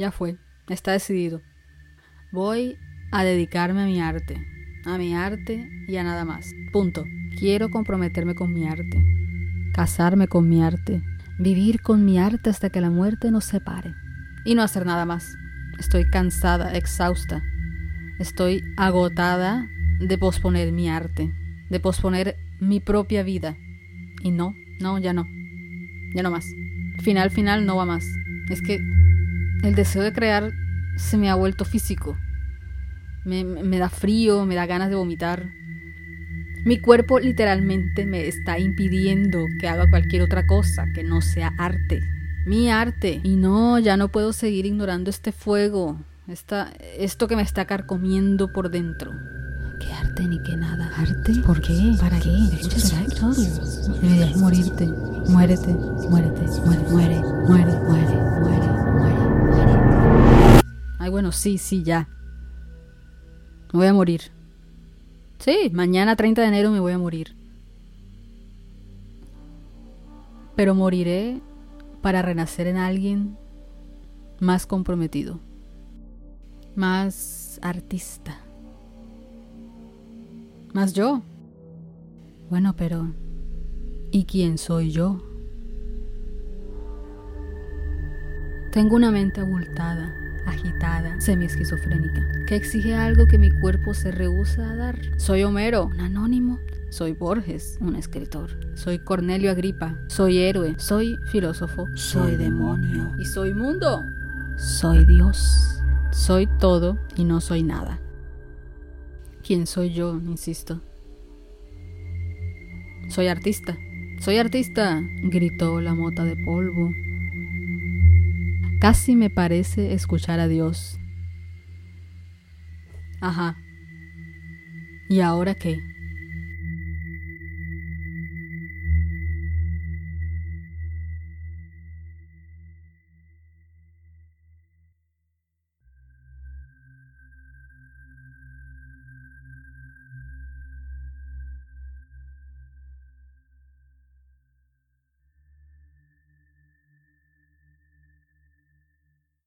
Ya fue, está decidido. Voy a dedicarme a mi arte, a mi arte y a nada más. Punto. Quiero comprometerme con mi arte, casarme con mi arte, vivir con mi arte hasta que la muerte nos separe y no hacer nada más. Estoy cansada, exhausta. Estoy agotada de posponer mi arte, de posponer mi propia vida. Y no, no, ya no. Ya no más. Final, final, no va más. Es que el deseo de crear se me ha vuelto físico. Me, me da frío, me da ganas de vomitar. Mi cuerpo literalmente me está impidiendo que haga cualquier otra cosa que no sea arte. Mi arte. Y no, ya no puedo seguir ignorando este fuego. Esta, esto que me está carcomiendo por dentro. ¿Qué arte ni qué nada? ¿Arte? ¿Por qué? ¿Para qué? Deberías morirte. Muérete, muérete, Ay, bueno, sí, sí, ya. Me voy a morir. Sí, mañana 30 de enero me voy a morir. Pero moriré para renacer en alguien más comprometido, más artista, más yo. Bueno, pero ¿y quién soy yo? Tengo una mente abultada, agitada, semi-esquizofrénica, que exige algo que mi cuerpo se rehúsa a dar. Soy Homero, un anónimo. Soy Borges, un escritor. Soy Cornelio Agripa. Soy héroe. Soy filósofo. Soy demonio. Y soy mundo. Soy Dios. Soy todo y no soy nada. ¿Quién soy yo? Insisto. Soy artista. Soy artista, gritó la mota de polvo. Casi me parece escuchar a Dios. Ajá. ¿Y ahora qué?